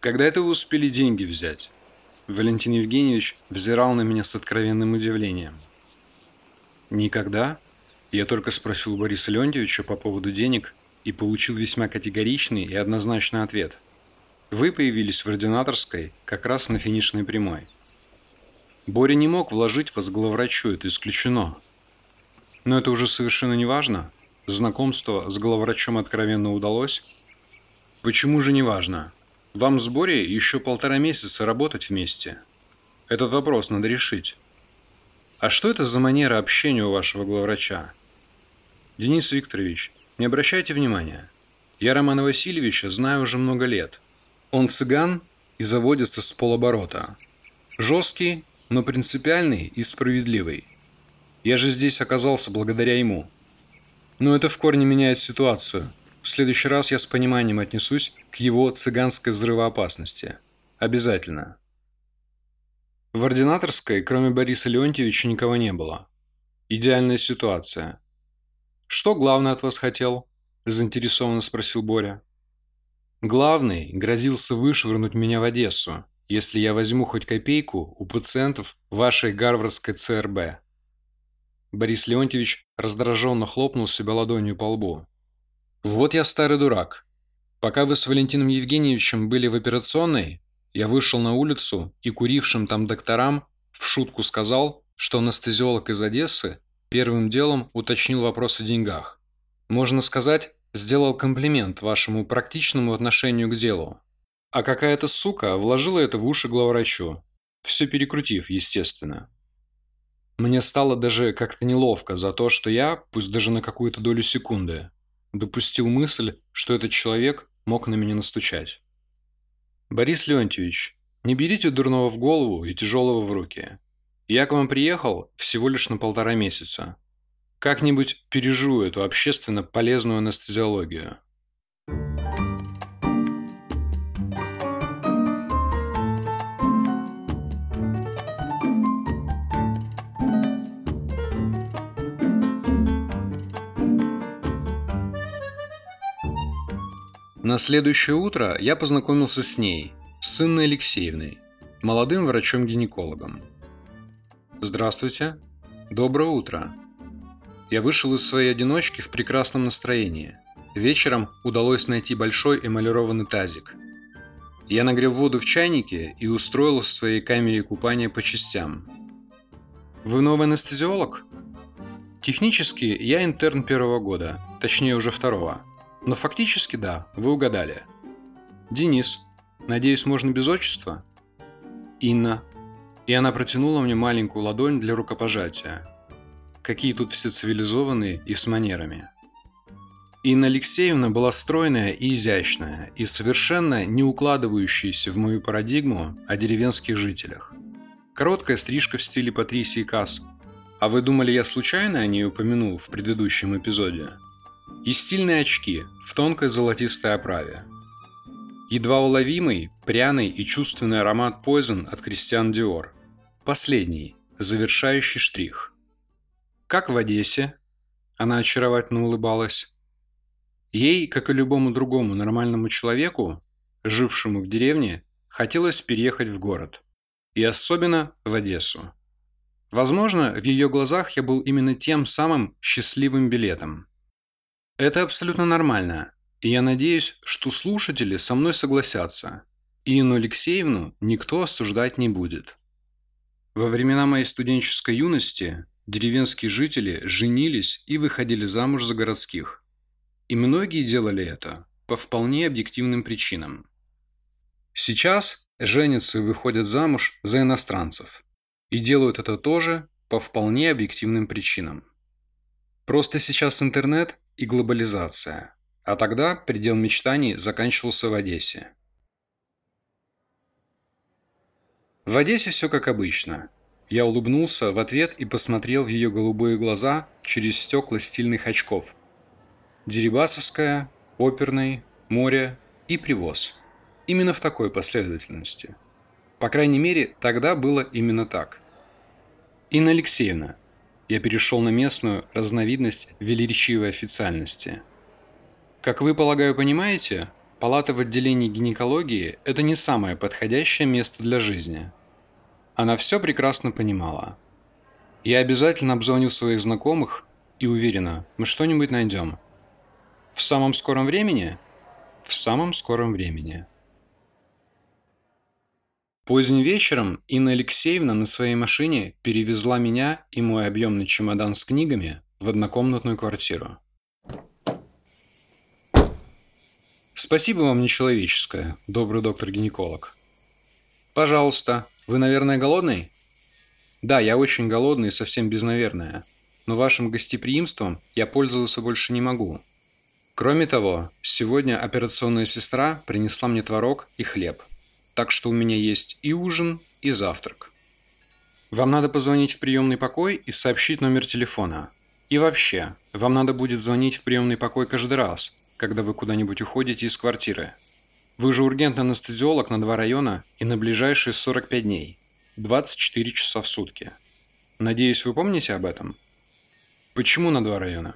Когда это вы успели деньги взять? Валентин Евгеньевич взирал на меня с откровенным удивлением. Никогда. Я только спросил Бориса Леонтьевича по поводу денег и получил весьма категоричный и однозначный ответ. Вы появились в ординаторской как раз на финишной прямой. Боря не мог вложить вас главврачу, это исключено. Но это уже совершенно не важно. Знакомство с главврачом откровенно удалось. Почему же не важно? Вам с Борей еще полтора месяца работать вместе. Этот вопрос надо решить. А что это за манера общения у вашего главврача? Денис Викторович, не обращайте внимания. Я Романа Васильевича знаю уже много лет. Он цыган и заводится с полоборота. Жесткий, но принципиальный и справедливый. Я же здесь оказался благодаря ему. Но это в корне меняет ситуацию. В следующий раз я с пониманием отнесусь к его цыганской взрывоопасности. Обязательно. В ординаторской, кроме Бориса Леонтьевича, никого не было. Идеальная ситуация. «Что главный от вас хотел?» – заинтересованно спросил Боря. «Главный грозился вышвырнуть меня в Одессу, если я возьму хоть копейку у пациентов вашей гарвардской ЦРБ». Борис Леонтьевич раздраженно хлопнул себя ладонью по лбу. «Вот я старый дурак. Пока вы с Валентином Евгеньевичем были в операционной, я вышел на улицу и курившим там докторам в шутку сказал, что анестезиолог из Одессы Первым делом уточнил вопрос о деньгах. Можно сказать, сделал комплимент вашему практичному отношению к делу. А какая-то сука вложила это в уши главврачу, все перекрутив, естественно. Мне стало даже как-то неловко за то, что я, пусть даже на какую-то долю секунды, допустил мысль, что этот человек мог на меня настучать. Борис Леонтьевич, не берите дурного в голову и тяжелого в руки. Я к вам приехал всего лишь на полтора месяца. Как-нибудь переживу эту общественно полезную анестезиологию. На следующее утро я познакомился с ней, с Инной Алексеевной, молодым врачом-гинекологом. Здравствуйте. Доброе утро. Я вышел из своей одиночки в прекрасном настроении. Вечером удалось найти большой эмалированный тазик. Я нагрел воду в чайнике и устроил в своей камере купания по частям. Вы новый анестезиолог? Технически я интерн первого года, точнее уже второго. Но фактически да, вы угадали. Денис. Надеюсь, можно без отчества? Инна и она протянула мне маленькую ладонь для рукопожатия. Какие тут все цивилизованные и с манерами. Инна Алексеевна была стройная и изящная, и совершенно не укладывающаяся в мою парадигму о деревенских жителях. Короткая стрижка в стиле Патрисии Касс. А вы думали, я случайно о ней упомянул в предыдущем эпизоде? И стильные очки в тонкой золотистой оправе. Едва уловимый, пряный и чувственный аромат Poison от Кристиан Диор – Последний, завершающий штрих. Как в Одессе, она очаровательно улыбалась. Ей, как и любому другому нормальному человеку, жившему в деревне, хотелось переехать в город. И особенно в Одессу. Возможно, в ее глазах я был именно тем самым счастливым билетом. Это абсолютно нормально, и я надеюсь, что слушатели со мной согласятся. И Инну Алексеевну никто осуждать не будет. Во времена моей студенческой юности деревенские жители женились и выходили замуж за городских. И многие делали это по вполне объективным причинам. Сейчас женятся и выходят замуж за иностранцев. И делают это тоже по вполне объективным причинам. Просто сейчас интернет и глобализация. А тогда предел мечтаний заканчивался в Одессе. В Одессе все как обычно. Я улыбнулся в ответ и посмотрел в ее голубые глаза через стекла стильных очков. Дерибасовская, оперный, море и привоз. Именно в такой последовательности. По крайней мере, тогда было именно так. Инна Алексеевна. Я перешел на местную разновидность велеречивой официальности. Как вы, полагаю, понимаете, Палата в отделении гинекологии – это не самое подходящее место для жизни. Она все прекрасно понимала. Я обязательно обзвоню своих знакомых и уверена, мы что-нибудь найдем. В самом скором времени? В самом скором времени. Поздним вечером Инна Алексеевна на своей машине перевезла меня и мой объемный чемодан с книгами в однокомнатную квартиру. Спасибо вам нечеловеческое, добрый доктор-гинеколог. Пожалуйста, вы, наверное, голодный? Да, я очень голодный и совсем без «наверное». Но вашим гостеприимством я пользоваться больше не могу. Кроме того, сегодня операционная сестра принесла мне творог и хлеб – так что у меня есть и ужин, и завтрак. Вам надо позвонить в приемный покой и сообщить номер телефона. И вообще, вам надо будет звонить в приемный покой каждый раз, когда вы куда-нибудь уходите из квартиры. Вы же ургентный анестезиолог на два района и на ближайшие 45 дней. 24 часа в сутки. Надеюсь, вы помните об этом? Почему на два района?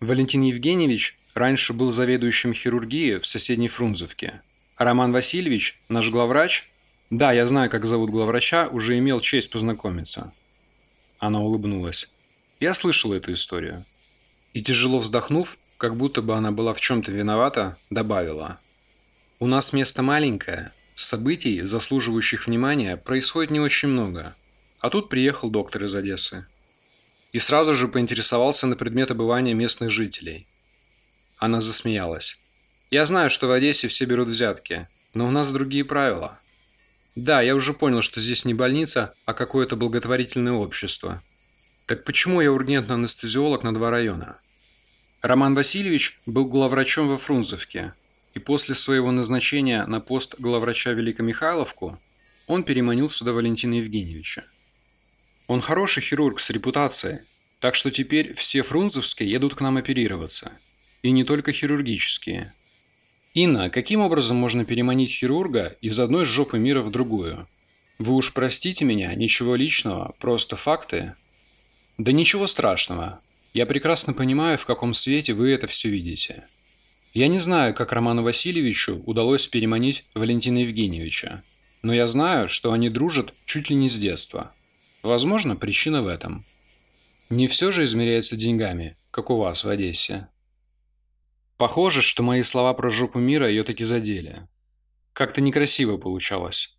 Валентин Евгеньевич раньше был заведующим хирургии в соседней Фрунзовке – Роман Васильевич, наш главврач? Да, я знаю, как зовут главврача, уже имел честь познакомиться. Она улыбнулась. Я слышала эту историю. И тяжело вздохнув, как будто бы она была в чем-то виновата, добавила. У нас место маленькое, событий, заслуживающих внимания, происходит не очень много. А тут приехал доктор из Одессы. И сразу же поинтересовался на предмет обывания местных жителей. Она засмеялась. Я знаю, что в Одессе все берут взятки, но у нас другие правила. Да, я уже понял, что здесь не больница, а какое-то благотворительное общество. Так почему я ургентный анестезиолог на два района? Роман Васильевич был главврачом во Фрунзовке, и после своего назначения на пост главврача Великомихайловку он переманил сюда Валентина Евгеньевича. Он хороший хирург с репутацией, так что теперь все фрунзовские едут к нам оперироваться. И не только хирургические – Инна, каким образом можно переманить хирурга из одной жопы мира в другую? Вы уж простите меня, ничего личного, просто факты. Да ничего страшного. Я прекрасно понимаю, в каком свете вы это все видите. Я не знаю, как Роману Васильевичу удалось переманить Валентина Евгеньевича, но я знаю, что они дружат чуть ли не с детства. Возможно, причина в этом. Не все же измеряется деньгами, как у вас в Одессе. Похоже, что мои слова про жопу мира ее таки задели. Как-то некрасиво получалось.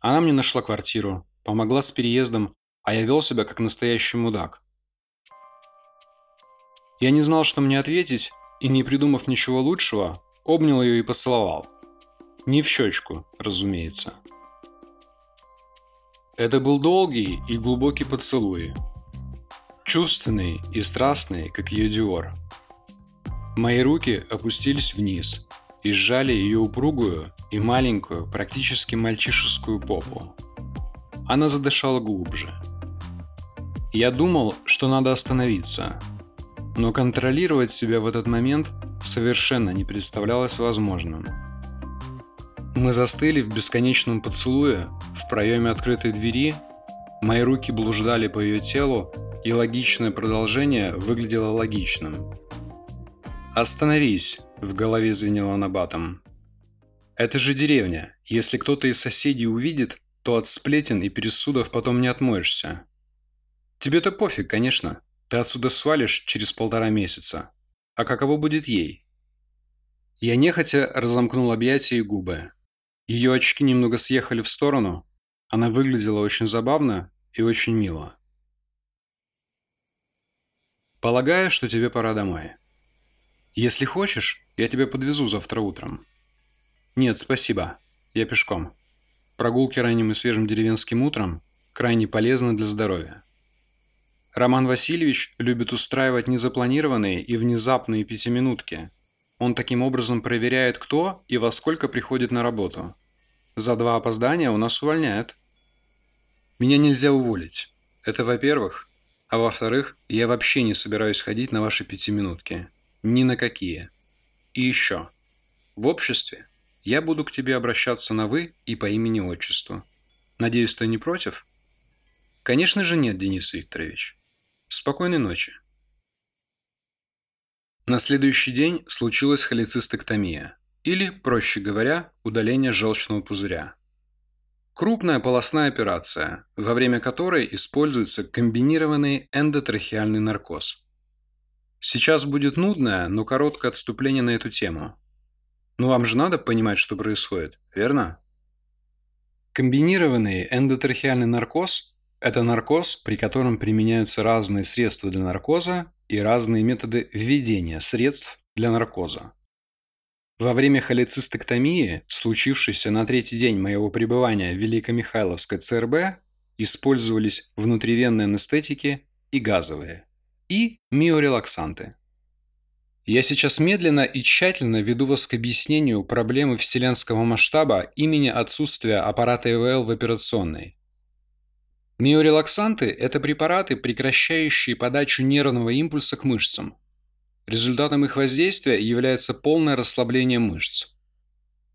Она мне нашла квартиру, помогла с переездом, а я вел себя как настоящий мудак. Я не знал, что мне ответить, и не придумав ничего лучшего, обнял ее и поцеловал. Не в щечку, разумеется. Это был долгий и глубокий поцелуй. Чувственный и страстный, как ее Диор. Мои руки опустились вниз и сжали ее упругую и маленькую, практически мальчишескую попу. Она задышала глубже. Я думал, что надо остановиться, но контролировать себя в этот момент совершенно не представлялось возможным. Мы застыли в бесконечном поцелуе в проеме открытой двери, мои руки блуждали по ее телу, и логичное продолжение выглядело логичным – «Остановись!» – в голове звенело набатом. «Это же деревня. Если кто-то из соседей увидит, то от сплетен и пересудов потом не отмоешься. Тебе-то пофиг, конечно. Ты отсюда свалишь через полтора месяца. А каково будет ей?» Я нехотя разомкнул объятия и губы. Ее очки немного съехали в сторону. Она выглядела очень забавно и очень мило. «Полагаю, что тебе пора домой». Если хочешь, я тебя подвезу завтра утром. Нет, спасибо. Я пешком. Прогулки ранним и свежим деревенским утром крайне полезны для здоровья. Роман Васильевич любит устраивать незапланированные и внезапные пятиминутки. Он таким образом проверяет, кто и во сколько приходит на работу. За два опоздания у нас увольняют. Меня нельзя уволить. Это во-первых. А во-вторых, я вообще не собираюсь ходить на ваши пятиминутки. Ни на какие. И еще. В обществе я буду к тебе обращаться на «вы» и по имени-отчеству. Надеюсь, ты не против? Конечно же нет, Денис Викторович. Спокойной ночи. На следующий день случилась холецистектомия, или, проще говоря, удаление желчного пузыря. Крупная полостная операция, во время которой используется комбинированный эндотрахеальный наркоз. Сейчас будет нудное, но короткое отступление на эту тему. Но вам же надо понимать, что происходит, верно? Комбинированный эндотрахеальный наркоз – это наркоз, при котором применяются разные средства для наркоза и разные методы введения средств для наркоза. Во время холецистектомии, случившейся на третий день моего пребывания в Великомихайловской ЦРБ, использовались внутривенные анестетики и газовые, и миорелаксанты. Я сейчас медленно и тщательно веду вас к объяснению проблемы вселенского масштаба имени отсутствия аппарата ИВЛ в операционной. Миорелаксанты – это препараты, прекращающие подачу нервного импульса к мышцам, Результатом их воздействия является полное расслабление мышц.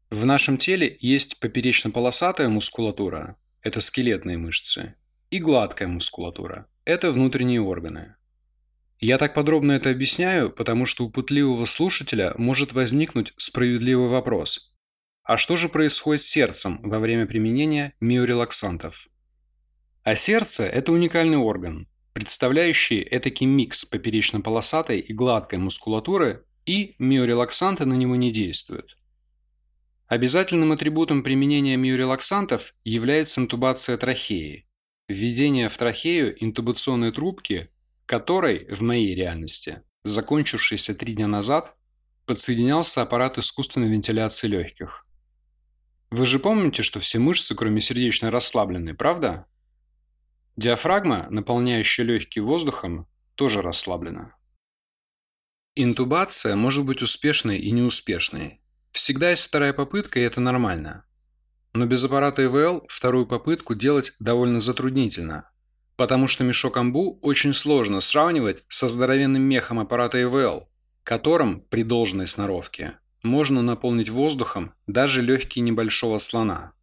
В нашем теле есть поперечно-полосатая мускулатура – это скелетные мышцы, и гладкая мускулатура – это внутренние органы. Я так подробно это объясняю, потому что у пытливого слушателя может возникнуть справедливый вопрос. А что же происходит с сердцем во время применения миорелаксантов? А сердце – это уникальный орган, представляющие этакий микс поперечно-полосатой и гладкой мускулатуры, и миорелаксанты на него не действуют. Обязательным атрибутом применения миорелаксантов является интубация трахеи, введение в трахею интубационной трубки, которой, в моей реальности, закончившейся три дня назад, подсоединялся аппарат искусственной вентиляции легких. Вы же помните, что все мышцы, кроме сердечной, расслаблены, правда? Диафрагма, наполняющая легкие воздухом, тоже расслаблена. Интубация может быть успешной и неуспешной. Всегда есть вторая попытка, и это нормально. Но без аппарата ИВЛ вторую попытку делать довольно затруднительно, потому что мешок амбу очень сложно сравнивать со здоровенным мехом аппарата ИВЛ, которым при должной сноровке можно наполнить воздухом даже легкие небольшого слона.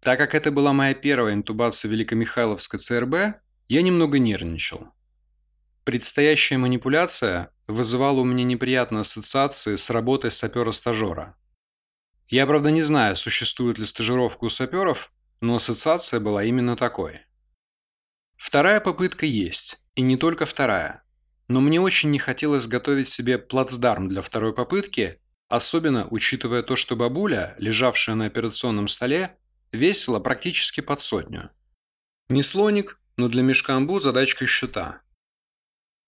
Так как это была моя первая интубация Великомихайловской ЦРБ, я немного нервничал. Предстоящая манипуляция вызывала у меня неприятные ассоциации с работой сапера-стажера. Я, правда, не знаю, существует ли стажировка у саперов, но ассоциация была именно такой. Вторая попытка есть, и не только вторая. Но мне очень не хотелось готовить себе плацдарм для второй попытки, особенно учитывая то, что бабуля, лежавшая на операционном столе, Весело практически под сотню. Не слоник, но для мешка амбу задачка счета.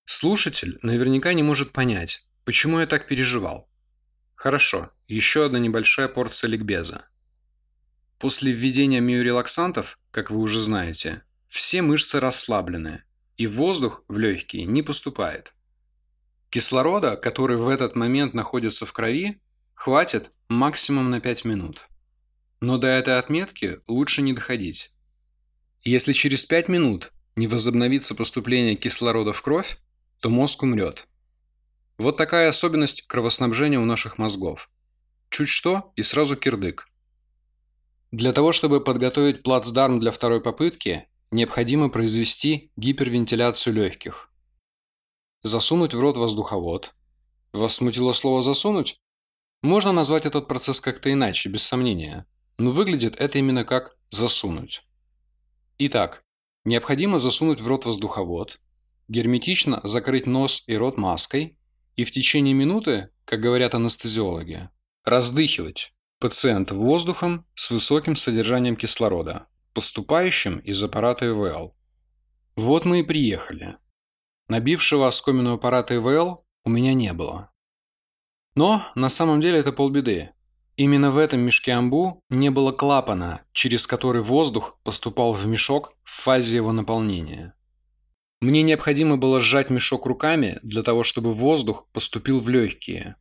Слушатель наверняка не может понять, почему я так переживал. Хорошо, еще одна небольшая порция ликбеза. После введения миорелаксантов, как вы уже знаете, все мышцы расслаблены, и воздух в легкие не поступает. Кислорода, который в этот момент находится в крови, хватит максимум на 5 минут. Но до этой отметки лучше не доходить. Если через 5 минут не возобновится поступление кислорода в кровь, то мозг умрет. Вот такая особенность кровоснабжения у наших мозгов. Чуть что и сразу кирдык. Для того, чтобы подготовить плацдарм для второй попытки, необходимо произвести гипервентиляцию легких. Засунуть в рот воздуховод. Вас смутило слово «засунуть»? Можно назвать этот процесс как-то иначе, без сомнения но выглядит это именно как «засунуть». Итак, необходимо засунуть в рот воздуховод, герметично закрыть нос и рот маской и в течение минуты, как говорят анестезиологи, раздыхивать пациента воздухом с высоким содержанием кислорода, поступающим из аппарата ИВЛ. Вот мы и приехали. Набившего оскомину аппарата ИВЛ у меня не было. Но на самом деле это полбеды. Именно в этом мешке амбу не было клапана, через который воздух поступал в мешок в фазе его наполнения. Мне необходимо было сжать мешок руками для того, чтобы воздух поступил в легкие.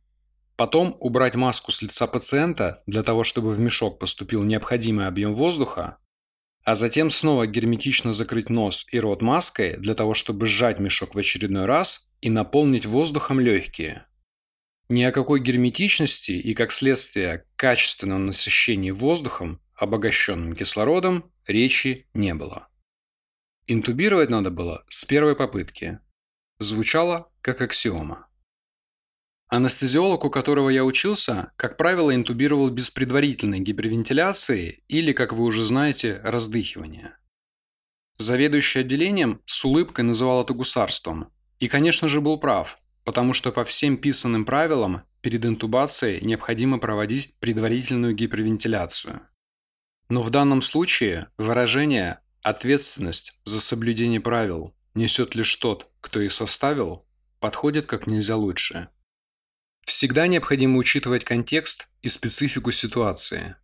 Потом убрать маску с лица пациента для того, чтобы в мешок поступил необходимый объем воздуха, а затем снова герметично закрыть нос и рот маской для того, чтобы сжать мешок в очередной раз и наполнить воздухом легкие. Ни о какой герметичности и, как следствие, качественном насыщении воздухом, обогащенным кислородом, речи не было. Интубировать надо было с первой попытки. Звучало как аксиома. Анестезиолог, у которого я учился, как правило, интубировал без предварительной гипервентиляции или, как вы уже знаете, раздыхивания. Заведующий отделением с улыбкой называл это гусарством. И, конечно же, был прав, потому что по всем писанным правилам перед интубацией необходимо проводить предварительную гипервентиляцию. Но в данном случае выражение «ответственность за соблюдение правил несет лишь тот, кто их составил» подходит как нельзя лучше. Всегда необходимо учитывать контекст и специфику ситуации.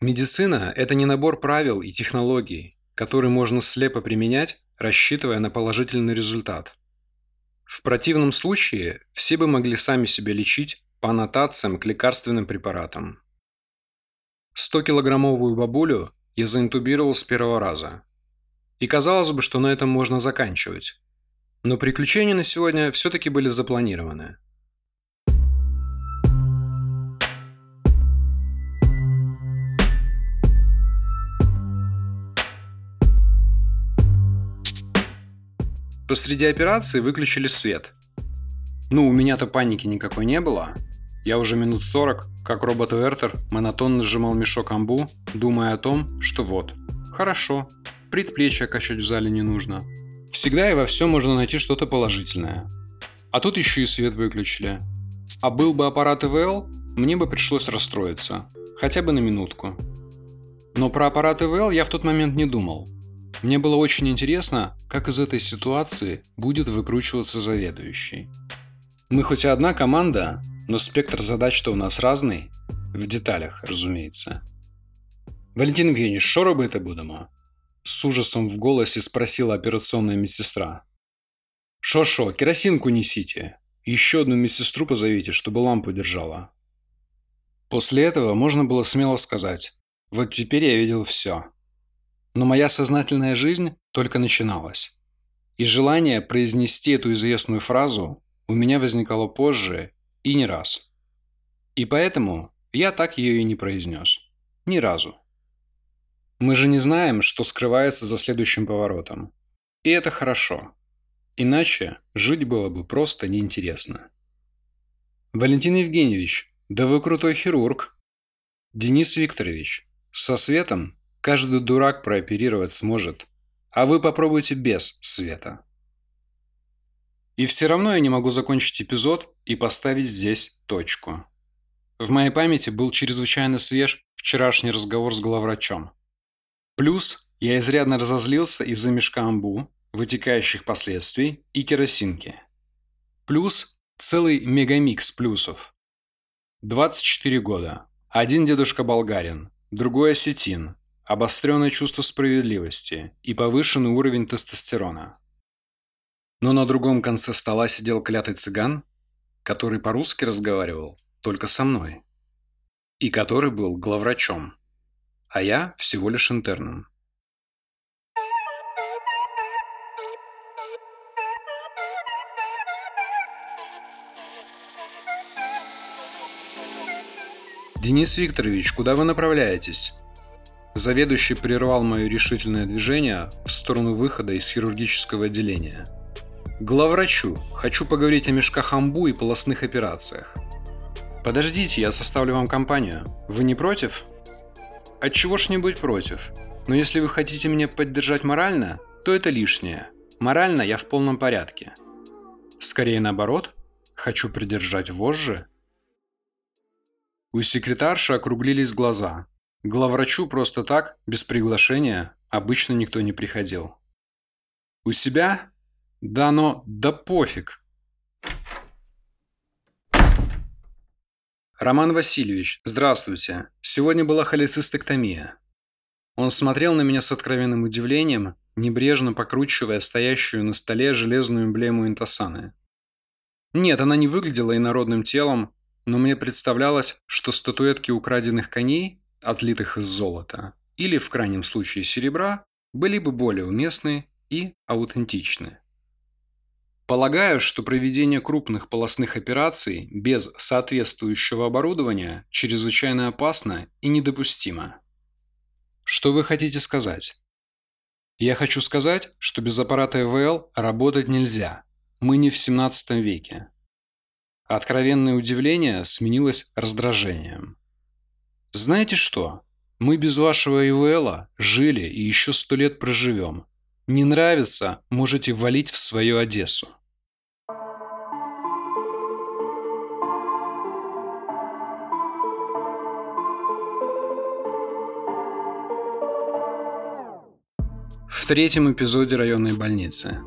Медицина – это не набор правил и технологий, которые можно слепо применять, рассчитывая на положительный результат. В противном случае все бы могли сами себя лечить по аннотациям к лекарственным препаратам. 100-килограммовую бабулю я заинтубировал с первого раза. И казалось бы, что на этом можно заканчивать. Но приключения на сегодня все-таки были запланированы. Посреди операции выключили свет. Ну, у меня-то паники никакой не было. Я уже минут 40, как робот Вертер, монотонно сжимал мешок амбу, думая о том, что вот, хорошо, предплечья качать в зале не нужно. Всегда и во всем можно найти что-то положительное. А тут еще и свет выключили. А был бы аппарат ИВЛ, мне бы пришлось расстроиться. Хотя бы на минутку. Но про аппарат ИВЛ я в тот момент не думал – мне было очень интересно, как из этой ситуации будет выкручиваться заведующий. Мы хоть и одна команда, но спектр задач-то у нас разный. В деталях, разумеется. «Валентин Евгеньевич, що робити будемо?» С ужасом в голосе спросила операционная медсестра. «Шо-шо, керосинку несите. Еще одну медсестру позовите, чтобы лампу держала». После этого можно было смело сказать «Вот теперь я видел все». Но моя сознательная жизнь только начиналась. И желание произнести эту известную фразу у меня возникало позже и не раз. И поэтому я так ее и не произнес. Ни разу. Мы же не знаем, что скрывается за следующим поворотом. И это хорошо. Иначе жить было бы просто неинтересно. Валентин Евгеньевич, да вы крутой хирург. Денис Викторович, со светом Каждый дурак прооперировать сможет. А вы попробуйте без света. И все равно я не могу закончить эпизод и поставить здесь точку. В моей памяти был чрезвычайно свеж вчерашний разговор с главврачом. Плюс я изрядно разозлился из-за мешка амбу, вытекающих последствий и керосинки. Плюс целый мегамикс плюсов. 24 года. Один дедушка болгарин, другой осетин, обостренное чувство справедливости и повышенный уровень тестостерона. Но на другом конце стола сидел клятый цыган, который по-русски разговаривал только со мной, и который был главврачом, а я всего лишь интерном. «Денис Викторович, куда вы направляетесь?» Заведующий прервал мое решительное движение в сторону выхода из хирургического отделения. «Главврачу, хочу поговорить о мешках амбу и полостных операциях». «Подождите, я составлю вам компанию. Вы не против?» «Отчего ж не быть против? Но если вы хотите меня поддержать морально, то это лишнее. Морально я в полном порядке. Скорее наоборот, хочу придержать вожжи». У секретарши округлились глаза – главврачу просто так, без приглашения, обычно никто не приходил. У себя? Да но, да пофиг. Роман Васильевич, здравствуйте. Сегодня была холецистектомия. Он смотрел на меня с откровенным удивлением, небрежно покручивая стоящую на столе железную эмблему Интасаны. Нет, она не выглядела инородным телом, но мне представлялось, что статуэтки украденных коней отлитых из золота, или в крайнем случае серебра, были бы более уместны и аутентичны. Полагаю, что проведение крупных полостных операций без соответствующего оборудования чрезвычайно опасно и недопустимо. Что вы хотите сказать? Я хочу сказать, что без аппарата ЭВЛ работать нельзя. Мы не в 17 веке. Откровенное удивление сменилось раздражением. «Знаете что? Мы без вашего ИВЛа жили и еще сто лет проживем. Не нравится, можете валить в свою Одессу». В третьем эпизоде районной больницы.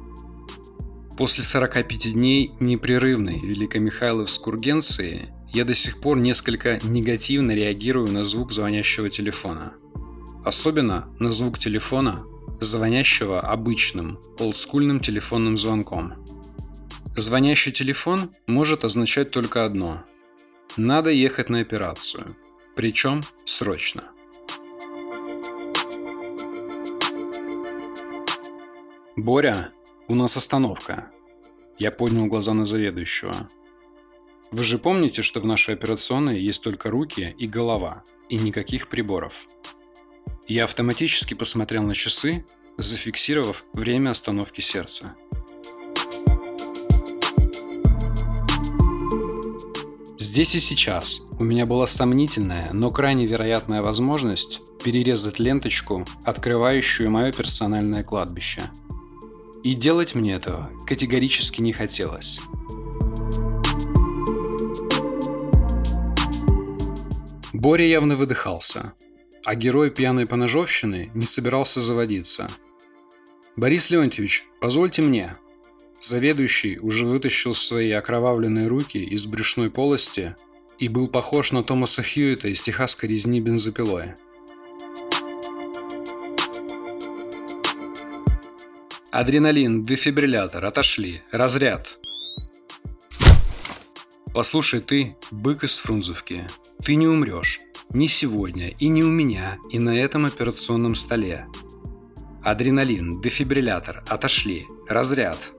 После 45 дней непрерывной Великомихайловской ургенции я до сих пор несколько негативно реагирую на звук звонящего телефона. Особенно на звук телефона, звонящего обычным, олдскульным телефонным звонком. Звонящий телефон может означать только одно. Надо ехать на операцию. Причем срочно. «Боря, у нас остановка». Я поднял глаза на заведующего. «Вы же помните, что в нашей операционной есть только руки и голова, и никаких приборов?» Я автоматически посмотрел на часы, зафиксировав время остановки сердца. Здесь и сейчас у меня была сомнительная, но крайне вероятная возможность перерезать ленточку, открывающую мое персональное кладбище – и делать мне этого категорически не хотелось. Боря явно выдыхался, а герой пьяной поножовщины не собирался заводиться. «Борис Леонтьевич, позвольте мне». Заведующий уже вытащил свои окровавленные руки из брюшной полости и был похож на Томаса Хьюита из техасской резни бензопилой. Адреналин, дефибриллятор, отошли. Разряд. Послушай ты, бык из Фрунзовки, ты не умрешь. Ни сегодня, и не у меня, и на этом операционном столе. Адреналин, дефибриллятор, отошли. Разряд.